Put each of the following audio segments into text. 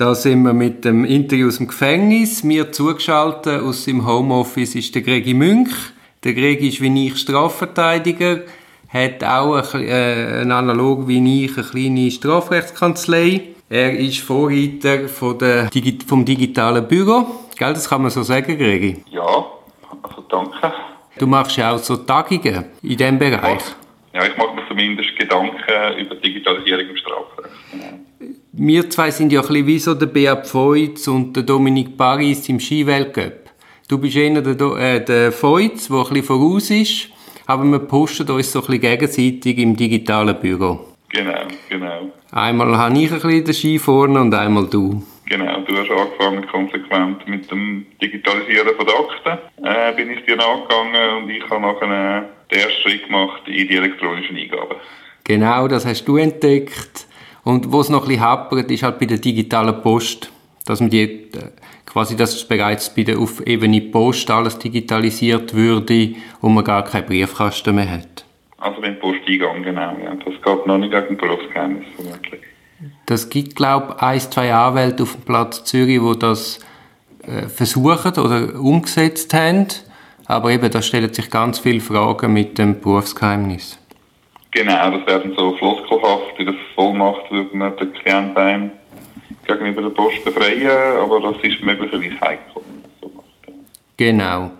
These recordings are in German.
Da sind wir mit dem Interview aus dem Gefängnis. Mir zugeschaltet aus dem Homeoffice ist der Gregi Münch. Der Gregi ist wie ich Strafverteidiger, hat auch ein, äh, ein analog wie ich eine kleine Strafrechtskanzlei. Er ist Vorreiter von der, vom digitalen Büro. Gell, das kann man so sagen, Gregi? Ja, also danke. Du machst ja auch so Tagungen in diesem Bereich. Ja, ich mache mir zumindest Gedanken über Digitalisierung im Strafrecht. Wir zwei sind ja ein bisschen wie so der Beat Feutz und der Dominik Paris im Skiweltcup. Du bist eher der, äh, der Feutz, der ein bisschen voraus ist, aber wir posten uns so ein bisschen gegenseitig im digitalen Büro. Genau, genau. Einmal habe ich ein bisschen den Ski vorne und einmal du. Genau, du hast angefangen konsequent mit dem Digitalisieren von Akten. Äh, bin ich dir nachgegangen und ich habe nachher den ersten Schritt gemacht in die elektronischen Eingaben. Genau, das hast du entdeckt. Und wo es noch ein bisschen hapert, ist halt bei der digitalen Post, dass man die, quasi, dass bereits bei der auf Ebene Post alles digitalisiert würde und man gar keinen Briefkasten mehr hat. Also beim Posteingang, genau, ja. Das geht noch nicht gegen Berufsgeheimnis, vermutlich. Das gibt, glaube ich, ein, zwei Anwälte auf dem Platz Zürich, die das äh, versuchen oder umgesetzt haben. Aber eben, da stellen sich ganz viele Fragen mit dem Berufsgeheimnis. Genau, das werden so floskelhaft. In der Vollmacht würde man den Klienten gegenüber der Post befreien, aber das ist möglicherweise heikel. Genau.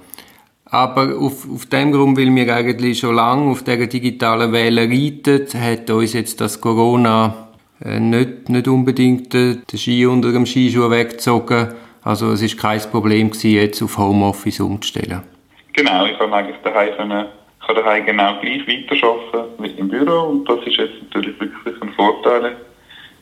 Aber auf, auf dem Grund, weil wir eigentlich schon lange auf dieser digitalen Welle reiten, hat uns jetzt das Corona äh, nicht, nicht unbedingt den Ski unter dem Skischuh weggezogen. Also es ist kein Problem gewesen, jetzt auf Homeoffice umzustellen. Genau, ich kann eigentlich daheim kann daheim genau gleich weiterarbeiten wie im Büro und das ist jetzt natürlich wirklich ein Vorteil.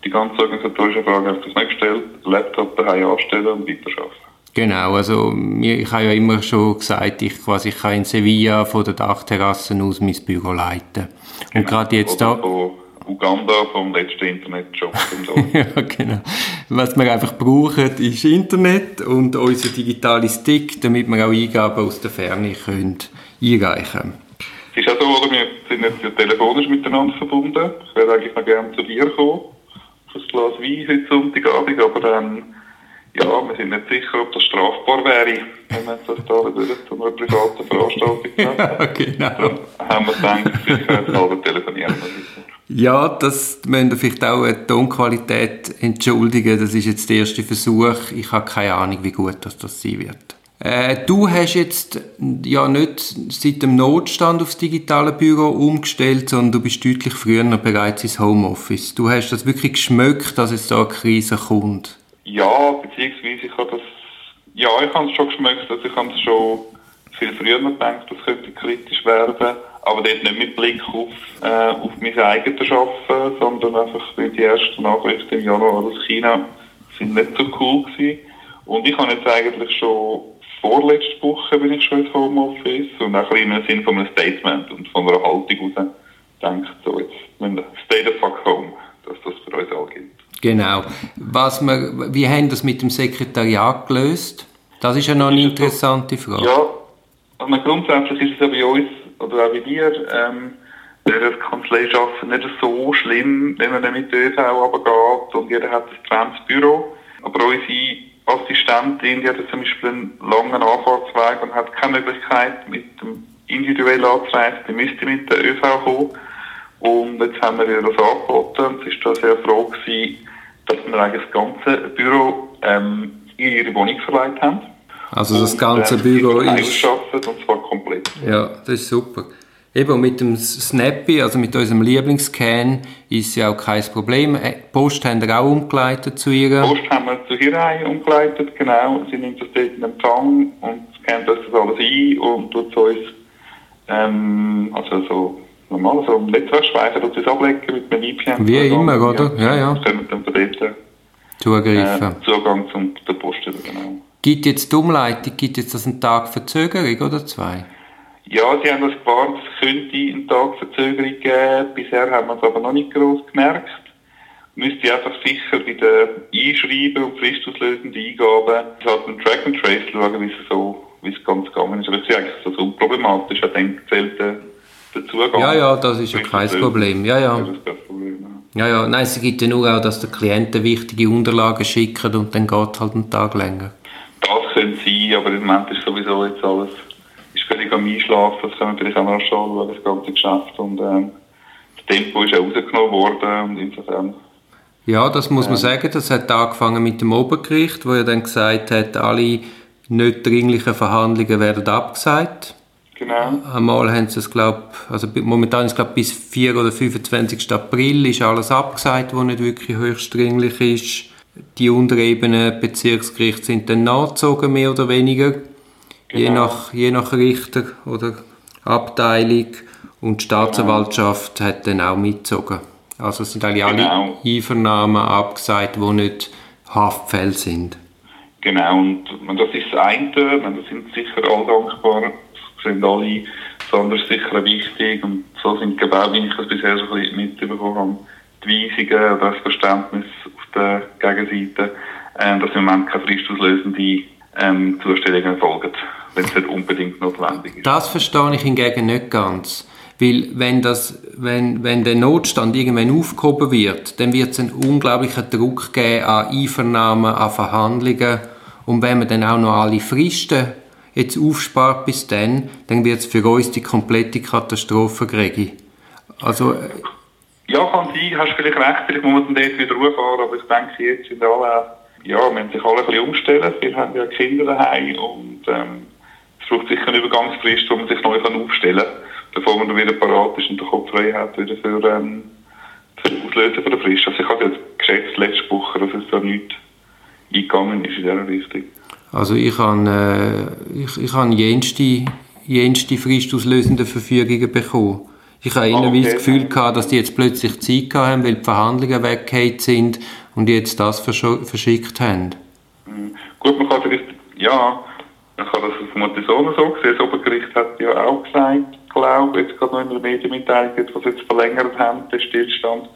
Die ganze organisatorische Frage hast du nicht gestellt, Laptop daheim anstellen und weiterarbeiten. Genau, also ich habe ja immer schon gesagt, ich quasi kann in Sevilla von der Dachterrasse aus mein Büro leiten. Und genau. gerade jetzt da... Von Uganda vom letzten Internetjob. ja, genau. Was wir einfach brauchen, ist Internet und unser digitales Stick, damit wir auch Eingaben aus der Ferne können einreichen können. Es ist auch so, oder? wir sind jetzt ja telefonisch miteinander verbunden. Ich wäre eigentlich noch gerne zu dir gekommen, für ein Glas Wein heute Sonntagabend, aber dann, ja, wir sind nicht sicher, ob das strafbar wäre, wenn wir das da wieder zu einer privaten Veranstaltung ja, genau. Dann haben wir gedacht, sicherheitshalber telefonieren wir Ja, das müssen vielleicht auch eine Tonqualität entschuldigen. Das ist jetzt der erste Versuch. Ich habe keine Ahnung, wie gut das, das sein wird. Äh, du hast jetzt ja nicht seit dem Notstand aufs digitale Büro umgestellt, sondern du bist deutlich früher bereits ins Homeoffice. Du hast das wirklich geschmeckt, dass es da eine Krise kommt? Ja, beziehungsweise ich habe das, ja, ich habe es schon geschmeckt, also ich habe es schon viel früher gedacht, das könnte kritisch werden, aber dort nicht mit Blick auf, äh, auf mein eigenes Arbeiten, sondern einfach, weil die ersten Nachrichten im Januar aus China sind nicht so cool gewesen. Und ich habe jetzt eigentlich schon vorletzte Woche bin ich schon ins Homeoffice und auch ein im Sinn von einem Statement und von einer Haltung raus denkt, so jetzt, stay the fuck home, dass das für uns alle gilt. Genau. Was wir, wie haben das mit dem Sekretariat gelöst? Das ist ja noch eine interessante Frage. Ja, also grundsätzlich ist es ja bei uns, oder auch bei dir, ähm, der Kanzlei arbeiten nicht so schlimm, wenn man dann mit der ÖV runtergeht und jeder hat ein trenntes Büro. Aber unsere Assistentin, die hat zum Beispiel einen langen Anfahrtsweg und hat keine Möglichkeit, mit dem individuell anzureisen. Die müsste mit der ÖV kommen. Und jetzt haben wir ihr das angeboten und sie war da sehr froh gewesen, dass wir eigentlich das ganze Büro ähm, in ihre Wohnung verleiht haben. Also das ganze und, äh, Büro ist... und zwar komplett. Ja, das ist super. Eben mit dem Snappy, also mit unserem Lieblingsscan, ist ja auch kein Problem. Äh, Post haben wir auch umgeleitet zu ihr. Post haben wir zu ihr umgeleitet, genau. Sie nimmt das dort in Empfang und scannt das alles ein und tut es uns, ähm, also so normal, so im Netzwerkspeicher tut es ablegen mit einem VPN. Wie immer, oder? Ja, ja. Können wir dann dort Zugreifen. Äh, Zugang zum der Post, genau. Gibt jetzt die Umleitung, gibt jetzt das einen Tag Verzögerung oder zwei? Ja, sie haben das gewarnt, es könnte einen Tag Verzögerung geben. Bisher haben wir es aber noch nicht groß gemerkt. Müsste einfach sicher bei den Einschreiben und fristauslösenden Eingaben halt einen Track and Trace schauen, wie es so, wie es ganz gegangen ist. Aber es ist eigentlich so unproblematisch. Ich denke, zählt der, der Zugang. Ja, ja, das ist ja kein Problem. Ja, ja. Ja, ja, nein, es gibt ja nur auch, dass der Klienten wichtige Unterlagen schickt und dann geht halt einen Tag länger. Das könnte sein, aber im Moment ist sowieso jetzt alles völlig am Einschlafen. Das können wir natürlich auch noch schauen, das ganze Geschäft. Und ähm, das Tempo ist auch rausgenommen worden und insofern ja, das muss man sagen. Das hat angefangen mit dem Obergericht, wo er dann gesagt hat, alle nicht dringlichen Verhandlungen werden abgesagt. Genau. Einmal haben sie es, glaube also momentan ist glaube bis 4 oder 25. April ist alles abgesagt, was nicht wirklich höchst dringlich ist. Die Unterebene Bezirksgerichte sind dann nachgezogen, mehr oder weniger. Genau. Je, nach, je nach Richter oder Abteilung. Und die Staatsanwaltschaft genau. hat dann auch mitgezogen. Also es sind eigentlich genau. alle Einvernahmen abgesagt, die nicht Haftfälle sind. Genau, und das ist das eine, das sind sicher alle dankbar, das sind alle, besonders sicher wichtig und so sind genau, wie ich das bisher so ein bisschen mitbekommen habe, die Weisungen oder das Verständnis auf der Gegenseite, äh, dass im Moment keine fristauslösende ähm, Zustellungen folgen, wenn es nicht unbedingt notwendig ist. Das verstehe ich hingegen nicht ganz. Weil wenn, das, wenn, wenn der Notstand irgendwann aufgehoben wird, dann wird es einen unglaublichen Druck geben an Einvernahmen, an Verhandlungen. Und wenn man dann auch noch alle Fristen jetzt aufspart bis dann, dann wird es für uns die komplette Katastrophe kriegen. Also, äh, ja, kann sein, hast vielleicht recht, vielleicht muss man dort wieder rauffahren, aber ich denke, jetzt sind alle, ja, wir müssen sich alle ein bisschen umstellen. Wir haben ja Kinder daheim und ähm, es braucht sicher eine Übergangsfrist, wo man sich neu aufstellen kann bevor man wieder parat ist und den Kopf frei hat, wieder für, ähm, für das Auslösen von der Frist. Also ich habe jetzt geschätzt letzte Woche, dass es da nichts eingegangen ist in dieser Richtung. Also ich habe, äh, ich, ich habe jenste, jenste fristauslösende Verfügungen bekommen. Ich habe immer okay. das Gefühl gehabt, dass die jetzt plötzlich Zeit haben, weil die Verhandlungen weggeht sind und jetzt das verschickt haben. Mhm. Gut, man kann vielleicht, ja, man kann das so oder so sehen. Das Obergericht hat ja auch gesagt, glaube jetzt gerade noch in der Medienmitteilung, was jetzt verlängert haben, der Stillstand,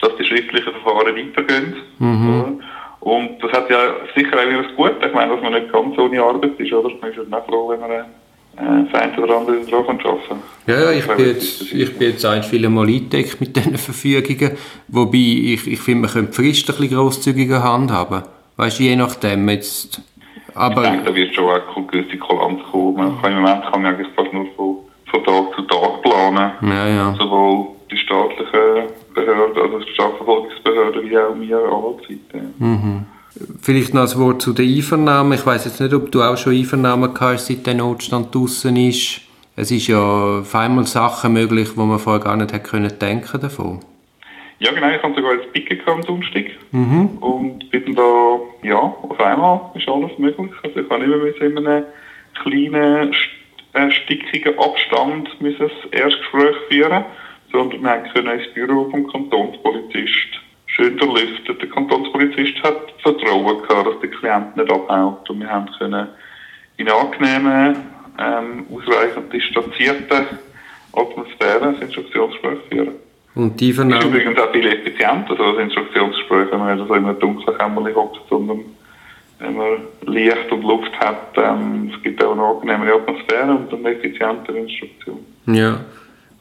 dass die schriftlichen Verfahren weitergehen. Mhm. Und das hat ja sicher auch etwas gut. Ich meine, dass man nicht ganz ohne Arbeit ist, oder? Man ist ja auch froh, wenn man das eine oder andere drauf arbeiten kann. Ja, ja, ich, bin jetzt, ich bin jetzt eigentlich viele Mal eingedeckt mit diesen Verfügungen, wobei ich, ich finde, man könnte die Frist ein bisschen grosszügiger handhaben. Weißt du, je nachdem jetzt... Aber ich denke, da wird schon auch eine gewisse Kulanz kommen. Im Moment kann man eigentlich fast nur von von Tag zu Tag planen. Ja, ja. Sowohl die staatlichen Behörden, also die Strafverfolgungsbehörden, wie auch wir Anwaltsseite. Mhm. Vielleicht noch ein Wort zu den Einvernahmen. Ich weiß jetzt nicht, ob du auch schon Einvernahmen hast, seit der Notstand draußen ist. Es ist ja auf einmal Sachen möglich, die man vorher gar nicht hätte können denken davon. Ja, genau. Ich habe sogar jetzt Picken am Donnerstag. Mhm. Und bin da, ja, auf einmal ist alles möglich. Also ich habe immer mit in einem kleinen äh, stickigen Abstand müssen das Erstgespräch führen, sondern wir können ins Büro vom Kantonspolizist schön durchlüften. Der Kantonspolizist hat Vertrauen gehabt, dass der Klient nicht abhaut und wir haben können in angenehmen, ähm, ausreichend distanzierten Atmosphäre das Instruktionsgespräch führen. Und die Vernahme... ist übrigens auch viel effizienter, so das Instruktionsgespräch, wenn man so in einem dunklen Kämmerchen hockt, sondern wenn man Licht und Luft hat, ähm, es gibt auch eine angenehmere Atmosphäre und eine effizientere Instruktion. Ja.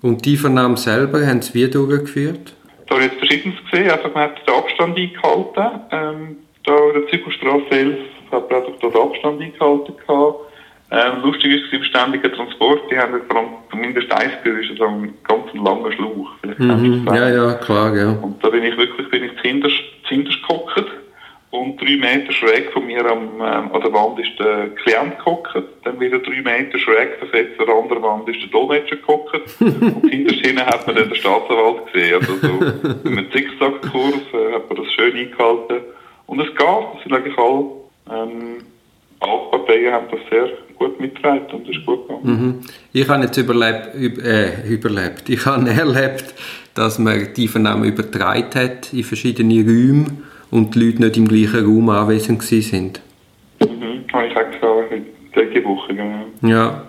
Und die Vernahme selber, haben Sie wie durchgeführt? Da habe ich jetzt Verschiedenes gesehen. Also man hat den Abstand eingehalten. Ähm, da in der Zirkelstraße 11 hat man auch den Abstand eingehalten. Gehabt. Ähm, lustig ist es beständiger Transport. Die haben allem, zumindest eins gehört, ist so ein ganz langer Schlauch. Mhm. Ja, ja, klar, ja. Und da bin ich wirklich bin ich zuhinterst, zuhinterst gehockt und drei Meter schräg von mir am, ähm, an der Wand ist der Klient gehockt. Dann wieder drei Meter schräg versetzt an der anderen Wand ist der Dolmetscher gehockt. und hinterher hat man dann den Staatsanwalt gesehen. Also so in einem Zickzackkurs äh, hat man das schön eingehalten. Und es geht. Es sind eigentlich alle, ähm, alle Parteien haben das sehr gut mitgetragen und es ist gut gegangen. Mhm. Ich habe jetzt überlebt, äh, überlebt. Ich habe erlebt, dass man die Vernahmen übertragen hat in verschiedene Räume und die Leute nicht im gleichen Raum anwesend sind. Mhm, habe ich auch gesagt, diese Woche, genau. Ja.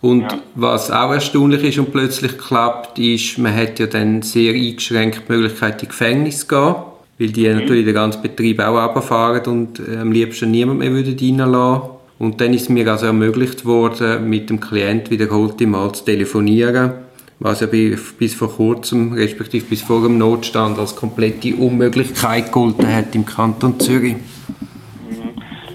Und ja. was auch erstaunlich ist und plötzlich klappt, ist, man hat ja dann sehr eingeschränkt die Möglichkeit, in Gefängnis zu gehen, weil die mhm. natürlich den ganzen Betrieb auch runterfahren und äh, am liebsten niemand mehr reinlassen würden. Und dann ist mir also ermöglicht worden, mit dem Klient wiederholt mal zu telefonieren was ja bis vor kurzem, respektive bis vor dem Notstand, als komplette Unmöglichkeit gegolten hat im Kanton Zürich. Mhm.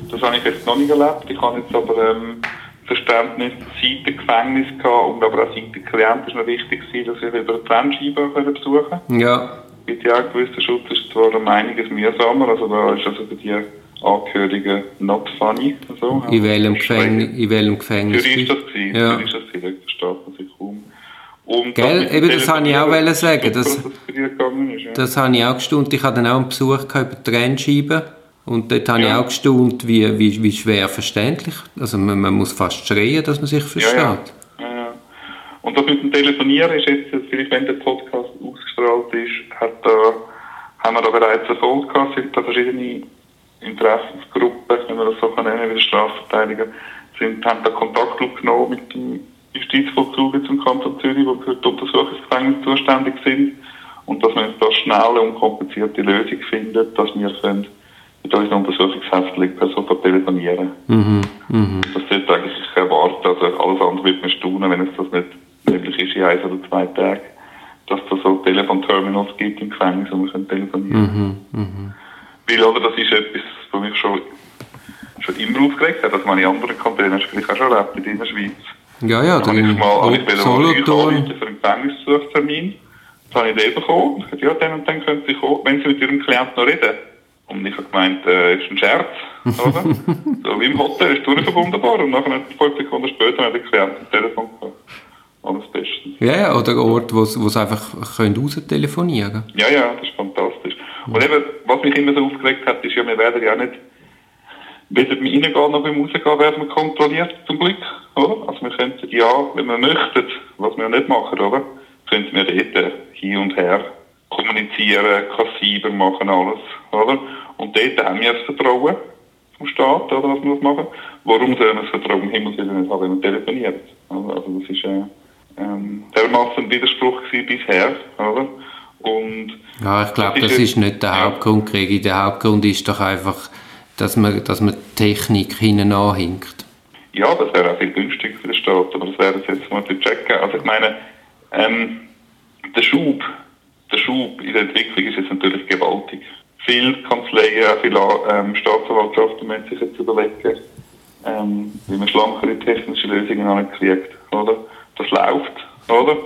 Das habe ich jetzt noch nicht erlebt. Ich habe jetzt aber ähm, Verständnis Seite Gefängnis gehabt und aber auch Seite Klient ist mir wichtig gewesen, dass ich über eine Trennscheibe besuchen konnte. Ja. Mit ja gewisser Schutz ist zwar um einiges mühsamer, also da ist also für die Angehörigen not funny. So. In welchem Gefängnis? In welchem Gefängnis? Für ist das gewesen. Ja. Für ist das gewesen, da steht man sich kaum. Und Gell, das eben das habe ich auch wollen sagen. Das, Das, habe ich auch gestaunt. Ich hatte dann auch einen Besuch über die Trennscheibe. Und dort habe ich Ja. auch gestaunt, wie, wie, wie schwer verständlich. Also man, man muss fast schreien, dass man sich versteht. Ja, ja. Und das mit dem Telefonieren ist jetzt, vielleicht wenn der Podcast ausgestrahlt ist, hat da, haben wir da bereits Erfolg gehabt, sind da verschiedene Interessensgruppen, wenn man das so kann nennen, wie der Strafverteidiger, sind, haben da Kontakt aufgenommen mit dem Justizvollzug jetzt im Kanton Zürich, wo für die Untersuchungsgefängnisse zuständig sind. Und dass wir jetzt da schnelle und komplizierte Lösung finden, dass wir können mit unseren Untersuchungshäftling per sofort telefonieren Mhm, mhm. das sollte eigentlich erwarten. Also alles andere wird man staunen, wenn es das nicht möglich ist in ein oder zwei Tagen, dass es so Telefonterminals gibt im Gefängnis, wo man kann telefonieren Mhm, mhm. Weil, oder, das ist etwas, was mich schon, schon immer aufgeregt hat. Also meine anderen Kantone hast du vielleicht auch schon erlebt in der Schweiz. Ja, ja, habe ich dann mal, habe ich mal euch Solothurn. anrufen für einen Gefängnisbesuchstermin. Da habe ich den bekommen. Ich ja, dann und dann können Sie kommen, wenn Sie mit Ihrem Klienten noch reden. Und ich habe gemeint, äh, ist ein Scherz, oder? so wie im Hotel, ist durchverbundenbar. Und nachher, fünf Sekunden später, hat der Klient das Telefon gehabt. Alles bestens. Ja, ja, oder Ort, wo sie wo sie einfach können raus telefonieren Ja, ja, das ist fantastisch. Und eben, was mich immer so aufgeregt hat, ist ja, wir werden ja nicht, weder beim Reingehen noch beim Rausgehen werden wir kontrolliert, zum Glück, oder? Also wir könnten ja, wenn wir möchten, was wir nicht machen, oder? Könnten wir dort hin und her kommunizieren, kassiver machen, alles, oder? Und dort haben wir das Vertrauen vom Staat, oder, was wir das machen. Warum sollen wir das Vertrauen im Himmel nicht haben, wenn wir telefonieren? Also, also das ist, äh, ähm, dermaßen ein Widerspruch gewesen bisher, oder? Und Ja, ich glaube, Das das ist ist nicht der. Hauptgrund, Gregi. Der Hauptgrund ist doch einfach, dass man, dass man Technik hinten anhinkt. ja, das wäre auch viel günstiger für den Staat, aber das wäre jetzt mal zu checken. Also ich meine, ähm, der Schub, der Schub in der Entwicklung ist jetzt natürlich gewaltig. Viele Kanzleien, auch viele ähm, Staatsanwaltschaften müssen sich jetzt überlegen, ähm, wie man schlankere technische Lösungen ankriegt, oder? Das läuft, oder?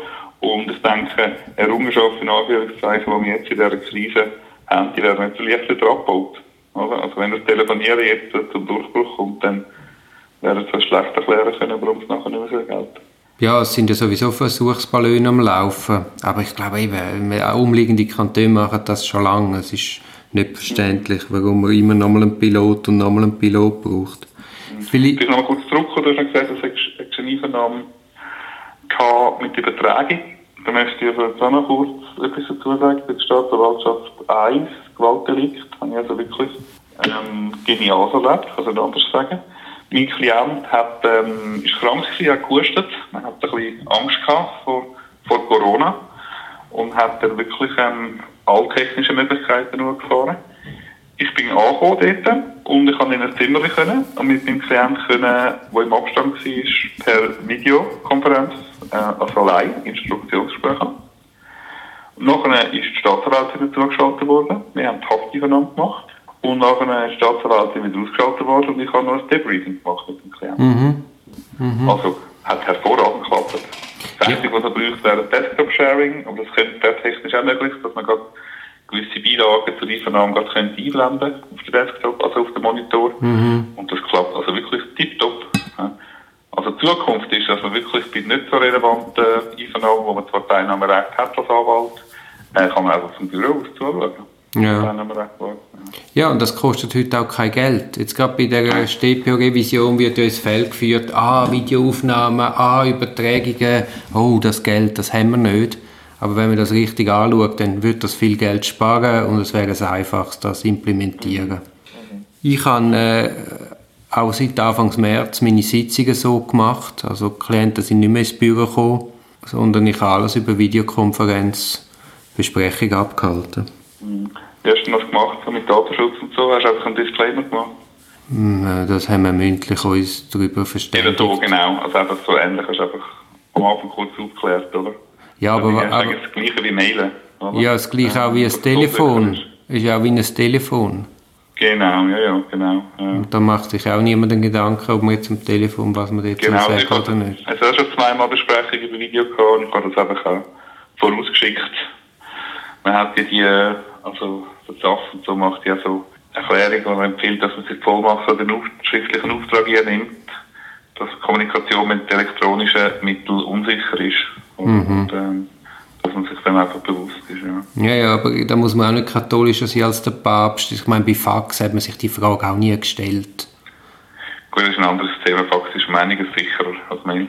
Und ich denke, Errungenschaften in Anführungszeichen, die wir jetzt in dieser Krise haben, die werden nicht so abgebaut, oder? Also wenn das Telefonieren jetzt zum Durchbruch kommt, dann werden sie schlecht erklären können, warum es nachher nicht mehr so gilt. Ja, es sind ja sowieso Versuchsballone am Laufen. Aber ich glaube eben, auch umliegende Kantone machen das schon lange. Es ist nicht verständlich, warum man immer nochmal einen Pilot und nochmal einen Pilot braucht. Vielleicht, Vielleicht noch mal kurz zurück, du hast gesagt, du hättest eine Einvernahme mit Übertragung. Da möchte ich aber jetzt auch noch kurz etwas dazu sagen. Bei der Staatsanwaltschaft 1, Gewaltdelikt, habe ich also wirklich ähm, genial erlebt, kann ich anders sagen. Mein Klient hat, ähm, ist krank gewesen, hat gehustet. Man hat ein bisschen Angst gehabt vor, vor Corona und hat dann wirklich ähm, alle technischen Möglichkeiten nur gefahren. Ich bin angekommen dort und ich konnte in ein Zimmer können und mit meinem Klient der im Abstand war, per Videokonferenz, äh, also allein, Instruktionsgespräche haben. Und nachher ist die Staatsanwältin dazugeschaltet worden. Wir haben die Haftübernahme gemacht. Und nachher ist die Staatsanwältin wieder ausgeschaltet worden und ich habe noch ein Debriefing gemacht mit dem Klienten. Also, hat hervorragend geklappt. Das Einzige, was er braucht, wäre Desktop-Sharing, aber das könnte technisch auch möglich, dass man gerade gewisse Beilagen zur Einvernahme gerade könnte einblenden auf den Desktop, also auf den Monitor. Und das klappt also wirklich tipptopp. Ja. Also die Zukunft ist, dass man wirklich bei nicht so relevanten Einvernahmen, wo man zwar Teilnahmerecht hat als Anwalt, äh, kann man einfach vom Büro aus zuschauen. Ja. Ja. und das kostet heute auch kein Geld. Jetzt gerade bei der StPO-Revision wird ja ins Feld geführt, ah, Videoaufnahmen, ah, Übertragungen, oh, das Geld, das haben wir nicht. Aber wenn man das richtig anschaut, dann wird das viel Geld sparen und es wäre das Einfachste, das zu implementieren. Ich habe äh, auch seit Anfang März meine Sitzungen so gemacht. Also die Klienten sind nicht mehr ins Büro gekommen, sondern ich habe alles über Videokonferenz Besprechung abgehalten. Wie hast du das gemacht, so mit Datenschutz und so? Hast du einfach einen Disclaimer gemacht? Hm, äh, Das haben wir mündlich uns darüber Eben verständigt. so, genau. Also einfach so ähnlich, hast du einfach am Anfang kurz aufgeklärt, oder? Ja, aber, das aber eigentlich das Gleiche wie Mailen. Oder? ja, das gleiche auch wie ein Telefon. Ist ja auch wie ein Telefon. Genau, ja, ja, genau. Ja. Und da macht sich auch niemand den Gedanken, ob man jetzt am Telefon, was man jetzt Genau, hatte oder nicht. also auch schon zweimal Besprechungen über Video gehabt und ich habe das einfach auch vorausgeschickt. Man hat ja die, also der SAF und so macht ja so Erklärungen, wo man empfiehlt, dass man sich Vollmacht oder den schriftlichen Auftrag hier nimmt, dass Kommunikation mit elektronischen Mitteln unsicher ist. Und, Mhm. ähm, dass man sich dem einfach bewusst ist, ja. Ja, ja, aber da muss man auch nicht katholischer sein als der Papst. Ich meine, bei Fax hat man sich die Frage auch nie gestellt. Gut, das ist ein anderes Thema. Fax ist einiges sicherer als Mail.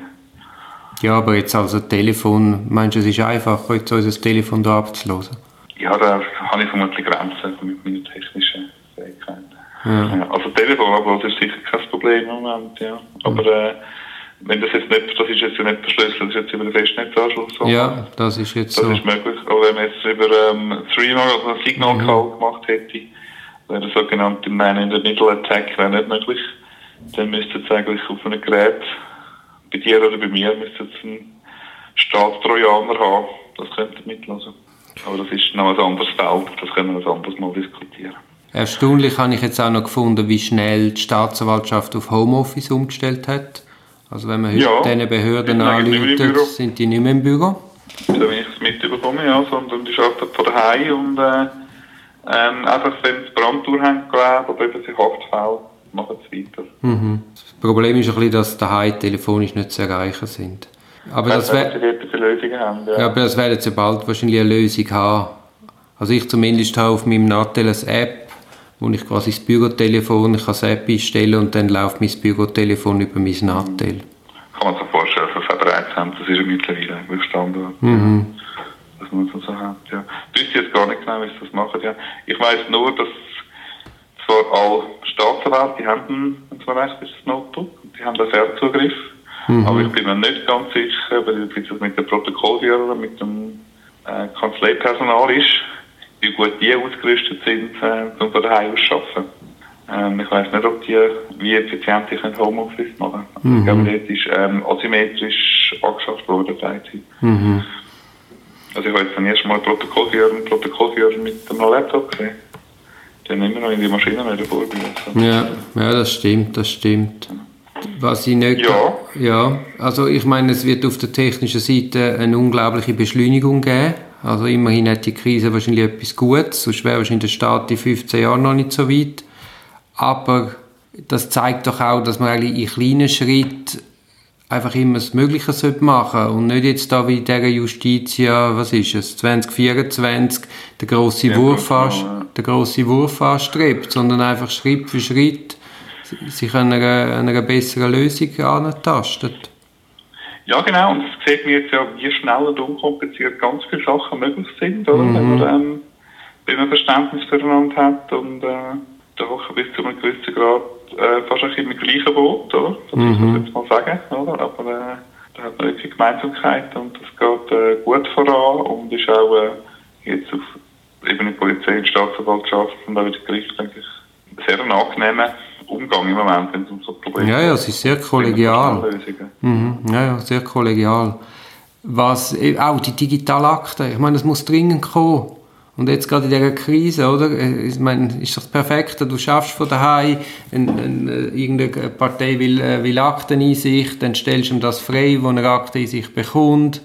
Ja, aber jetzt also Telefon, meinst du, es ist einfacher, jetzt unser Telefon da abzulösen? Ja, da habe ich vermutlich Grenzen mit meiner technischen Fähigkeit. Ja. Also Telefonablos ist sicher kein Problem im Moment, ja. Aber äh, wenn das jetzt nicht, das ist jetzt ja nicht verschlüsselt, das ist jetzt über den Festnetzanschluss. Ja, das ist jetzt Das so. ist möglich. Aber wenn man jetzt über ähm, Streamer oder einen Signal Call gemacht hätte, wäre der sogenannte Man-in-the-Middle-Attack wäre nicht möglich. Dann müsste es eigentlich auf einem Gerät, bei dir oder bei mir, müsste es einen Staatstrojaner haben. Das könnte mitlesen. Aber das ist noch ein anderes Feld, das können wir ein anderes Mal diskutieren. Erstaunlich habe ich jetzt auch noch gefunden, wie schnell die Staatsanwaltschaft auf Homeoffice umgestellt hat. Also wenn man heute Ja, diesen Behörden die sind die nicht mehr im Büro. So wie ich es mitbekomme, ja, sondern die arbeiten von daheim und äh, ähm, einfach wenn es Brandtour gelegt oder eben sich Haftfälle, machen sie weiter. Mhm. Das Problem ist ein bisschen, dass daheim telefonisch nicht zu erreichen sind. Aber das, Wenn wär, sie haben, ja. ja, aber das werden sie bald wahrscheinlich eine Lösung haben. Also ich zumindest habe auf meinem Nattel eine App, wo ich quasi das Bürotelefon, ich kann das App einstellen und dann läuft mein Bürotelefon über mein Nattel. Kann man sich vorstellen, bereits haben, das ist ja mittlerweile eigentlich Standard. Mhm. Dass man das so hat, ja. Ich wüsste jetzt gar nicht genau, wie sie das machen, ja. Ich weiss nur, dass zwar alle Staatsanwälte, die haben, wenn es mir recht ist, das Notebook, die haben da Fernzugriff. Aber ich bin mir nicht ganz sicher, weil wie das mit dem Protokollführer, mit dem äh, Kanzleipersonal ist, wie gut die ausgerüstet sind, äh, um von daheim aus zu arbeiten. Ähm, ich weiss nicht, ob die, wie effizient können Homeoffice machen können. Ich glaube, dort ist ähm, asymmetrisch angeschafft worden, die IT. Mhm. Also ich habe jetzt zum ersten Mal Protokollführer, einen Protokollführer mit einem Laptop gesehen. Die haben immer noch in die Maschine wieder vorbereitet. Ja, ja, das stimmt, das stimmt. Was ich nicht... Ja. Ja, also ich meine, es wird auf der technischen Seite eine unglaubliche Beschleunigung geben. Also immerhin hat die Krise wahrscheinlich etwas Gutes, sonst wäre wahrscheinlich der Staat in 15 Jahren noch nicht so weit. Aber das zeigt doch auch, dass man eigentlich in kleinen Schritten einfach immer das Mögliche sollte machen und nicht jetzt da wie der Justitia, was ist es, 2024, der große Ja, Wurf, ja. der große Wurf anstrebt, sondern einfach Schritt für Schritt sich einer, einer besseren Lösung antastet. Ja, genau. Und es sieht mir jetzt ja, wie schnell und unkompliziert ganz viele Sachen möglich sind, oder? Wenn man ähm, wenn man Verständnis füreinander hat und äh, da bis zu einem gewissen Grad äh, fast ein bisschen im gleichen Boot, oder? Das muss man jetzt mal sagen, oder? Aber äh, da hat man wirklich Gemeinsamkeit und das geht äh, gut voran und ist auch äh, jetzt auf Ebene Polizei und Staatsanwaltschaft und auch wieder Gericht, denke ich, sehr ein angenehmer Umgang im Moment, wenn es um so Probleme Ja, ja, es ist sehr kollegial. Mhm, ja, ja, sehr kollegial. Was, eh, auch die Digitalakte, ich meine, es muss dringend kommen. Und jetzt gerade in dieser Krise, oder? Äh, Ich meine, ist doch perfekt, du schaffst von daheim, ein, ein, äh, irgendeine Partei will, äh, will Akteneinsicht, dann stellst du ihm das frei, wo eine Akteneinsicht bekommt.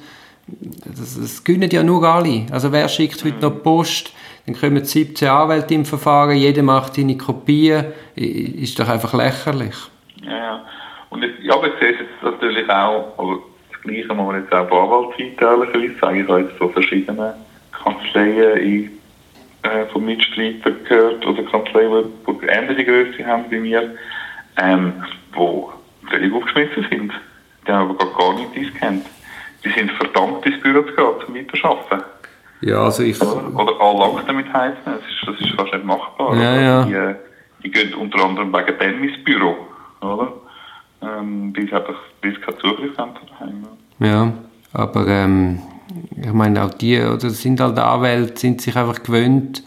Das, das können ja nur alle. Also wer schickt heute noch Post? Dann kommen 17 Anwälte im Verfahren, jeder macht seine Kopien. Ist doch einfach lächerlich. Ja. Und jetzt, ja, aber ich sehe es jetzt natürlich auch, aber das Gleiche muss man jetzt auch bei Anwaltsseite ehrlicherweise sagen. Ich habe jetzt von verschiedenen Kanzleien in, äh, von Mitstreitern gehört, oder Kanzleien, die, ähnliche Größe haben wie mir, ähm, die völlig aufgeschmissen sind. Die haben aber gar, gar nicht dies kennt. Die sind verdammt ins Büro zu gehen, zum Weiterarbeiten. Ja, also ich... Oder, oder alle Akten mit heizen. Das ist, das ist fast nicht machbar. Ja, oder? ja. Die, äh, die gehen unter anderem wegen dem ins Büro. Oder? Ähm, sie einfach weil sie keinen Zugriff haben von daheim. ja. Ja, aber ähm, ich meine auch die, oder sind halt Anwälte, sind sich einfach gewöhnt,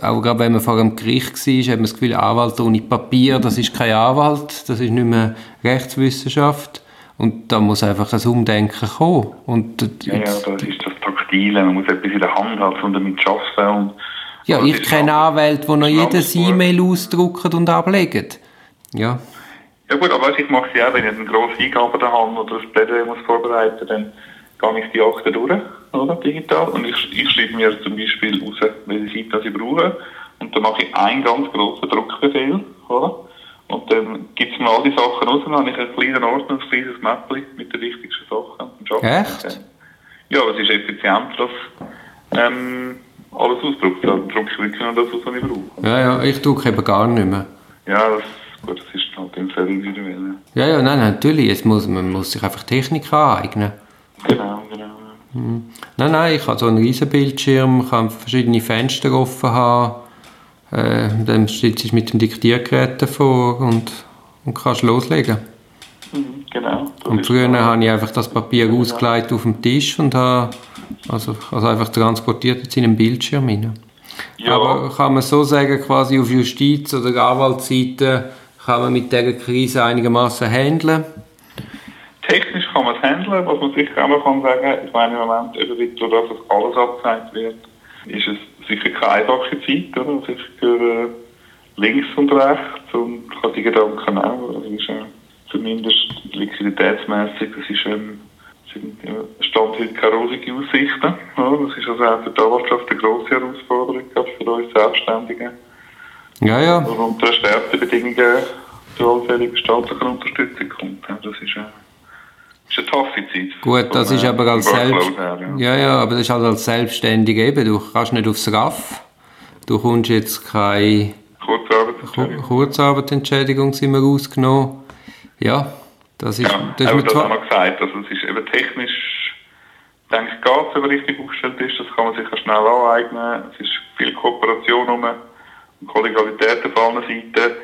auch gerade wenn man vor einem Gericht war, hat man das Gefühl, Anwalt ohne Papier, das ist kein Anwalt, das ist nicht mehr Rechtswissenschaft. Und da muss einfach ein Umdenken kommen. Und, ja, ja, das ist das Taktile, man muss etwas in der Hand haben und damit arbeiten. Und ja, ich kenne Anwälte, die noch jedes E-Mail ausdrucken und ablegen. Ja. Ja gut, aber ich mache es ja, wenn ich eine grosse Eingabe da habe oder ein Plädoyer muss vorbereiten dann gehe ich die Akte durch, oder, digital, und ich, ich schreibe mir zum Beispiel raus, welche Seite ich brauche, und dann mache ich einen ganz grossen Druckbefehl, oder? Und dann gibt es mir all die Sachen raus, dann habe ich einen kleinen Ordner, ein kleines Mäppchen mit den wichtigsten Sachen. Echt? Ja, es ist effizient, dass ähm, alles ausdruckt. Dann drucke ich wirklich nur das, was ich brauche. Ja, ja, ich drucke eben gar nicht mehr. Ja, das, gut, das ist halt im Feld individuell. Ja, ja, nein, natürlich, es muss, man muss sich einfach Technik aneignen. Genau, genau. Mhm. Nein, nein, ich habe so einen riesen Bildschirm, kann verschiedene Fenster offen haben, äh, dann sitzt du mit dem Diktiergerät davor und, und kannst loslegen. Mhm, genau. Und früher habe ich einfach das Papier ja. ausgelegt auf dem Tisch und habe also, also einfach transportiert jetzt in einen Bildschirm rein. Ja. Aber kann man so sagen, quasi auf Justiz- oder Anwaltsseite kann man mit dieser Krise einigermaßen handeln? Technisch kann man es handeln, was man sicher auch noch kann sagen, ich meine im Moment, eben dadurch, dass alles abgezeigt wird, ist es sicher keine einfache Zeit, oder? Sicher für äh, links und rechts und ich habe die Gedanken auch, also ist, äh, zumindest liquiditätsmässig, das ist ähm, stand heute keine rosige Aussichten. Ja, das ist also auch für die Anwaltschaft eine grosse Herausforderung für uns Selbstständigen. Ja, ja. Und unter erschwerten Bedingungen zu allfälliger staatlicher Unterstützung kommt. Das ist, äh, ist eine taffe Zeit. Gut, das ist aber als Selbst... ja. ja, ja, aber das ist halt als Selbstständiger eben. Du kannst nicht aufs RAF. Du kommst jetzt keine... Kurzarbeitsentschädigung. Kurzarbeitsentschädigung sind wir rausgenommen. Ja, das ist... Ja, das, aber das haben wir gesagt. Also es ist eben technisch... denke ich, geht wenn man richtig aufgestellt ist. Das kann man sich schnell aneignen. Es ist viel Kooperation um und Kollegialität auf allen Seiten.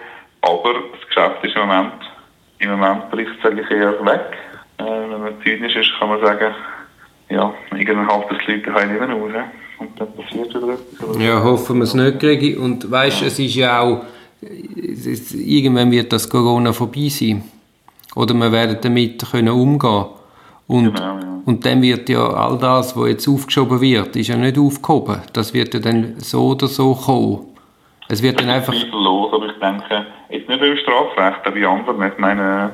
Aber das Geschäft ist im Moment, im Moment bricht es eher weg. Äh, wenn man zynisch ist, kann man sagen, ja, irgendein halbes Leute haben nicht mehr raus. Und dann passiert wieder etwas. Ja, hoffen wir es nicht kriegen. Und weißt, ja. es ist ja auch, ist, irgendwann wird das Corona vorbei sein. Oder wir werden damit können umgehen und, genau, ja. und dann wird ja all das, was jetzt aufgeschoben wird, ist ja nicht aufgehoben. Das wird ja dann so oder so kommen. Es wird dann einfach... los, aber ich denke, jetzt nicht über Strafrecht, aber wie andere. Ich meine,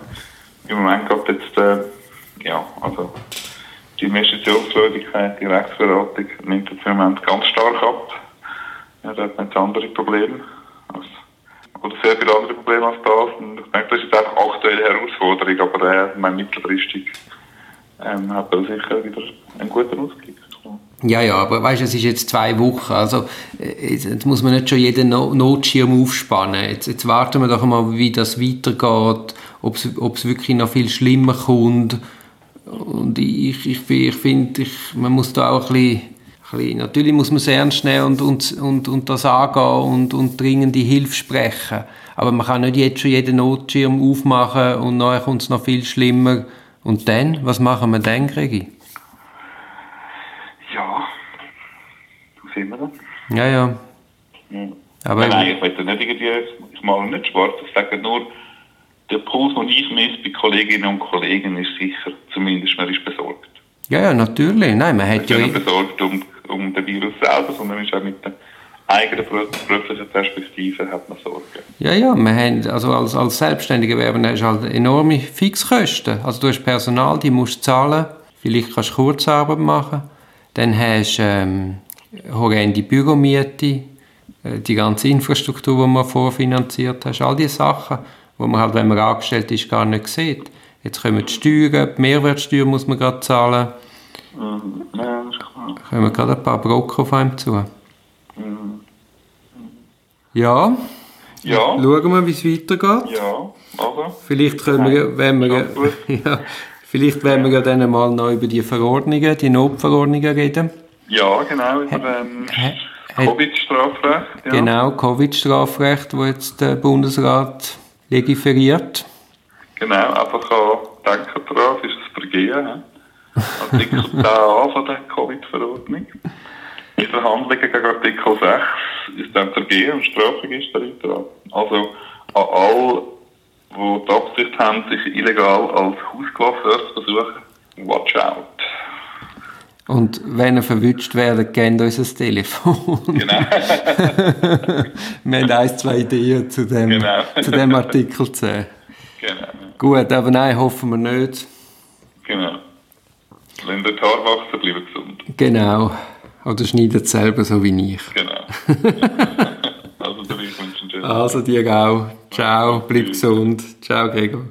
im Moment geht jetzt, äh, ja, also die Investitionsfreudigkeit, die Rechtsberatung nimmt jetzt im Moment ganz stark ab. Ja, da hat man jetzt andere Probleme. Oder sehr viele andere Probleme als das. Und ich denke, das ist jetzt einfach eine aktuelle Herausforderung, aber äh, mein mittelfristig ähm, hat er sicher wieder einen guten Ausblick. Ja, ja, aber weißt, es ist jetzt zwei Wochen, also äh, jetzt muss man nicht schon jeden Notschirm aufspannen. Jetzt, jetzt warten wir doch mal, wie das weitergeht, ob es wirklich noch viel schlimmer kommt. Und ich, ich, ich finde, man muss da auch ein bisschen, bisschen, natürlich muss man es ernst nehmen und, und, und, und das angehen und, und dringende Hilfe sprechen. Aber man kann nicht jetzt schon jeden Notschirm aufmachen und nachher kommt es noch viel schlimmer. Und dann, was machen wir dann, Gregi? sind wir Ja, ja. ja. Aber nein, ich will nicht irgendwie, ich male nicht schwarz, ich sage nur, der Puls, den ich messe bei Kolleginnen und Kollegen, ist sicher, zumindest man ist besorgt. Ja, ja, natürlich. Nein, man hat ja... nicht besorgt um, um den Virus selber, sondern man ist auch mit der eigenen beruflichen Perspektive hat man Sorgen. Ja, ja, wir haben, also als, als Selbstständiger Werber hast du halt enorme Fixkosten. Also du hast Personal, die musst du zahlen, vielleicht kannst du Kurzarbeit machen, dann hast du ähm, horrende Büromiete, äh, die ganze Infrastruktur, die man vorfinanziert hat, all diese Sachen, die man halt, wenn man angestellt ist, gar nicht sieht. Jetzt kommen die Steuern, die Mehrwertsteuer muss man gerade zahlen. Mhm. Ja, das ist klar. Kommen gerade ein paar Brocken auf einem zu. Mhm. Ja. Ja. Schauen wir, wie es weitergeht. Ja, also. Vielleicht können wir, wenn wir, ja, vielleicht werden wir ja dann mal noch über die Verordnungen, die Notverordnungen reden. Ja, genau, über ähm, Covid-Strafrecht. Ja. Genau, Covid-Strafrecht, wo jetzt der Bundesrat legiferiert. Genau, einfach auch denken darauf, ist das Vergehen. Artikel 10a von der Covid-Verordnung. Die Verhandlungen gegen Artikel 6 ist dann Vergehen und Strafregister Also an all die die Absicht haben, sich illegal als Hauscoiffeur zu versuchen. Watch out. Und wenn ihr verwünscht werdet, gebt uns ein Telefon. Genau. Wir haben ein, zwei Ideen zu dem, Genau. zu dem Artikel 10. genau. Gut, aber nein, hoffen wir nicht. Genau. Wenn der Haar wachsen, bleiben gesund. Genau. Oder schneidet selber so wie ich. Genau. also, ich wünsche einen schönen Also dir auch. Ciao, bleib gesund. Ciao, Gregor.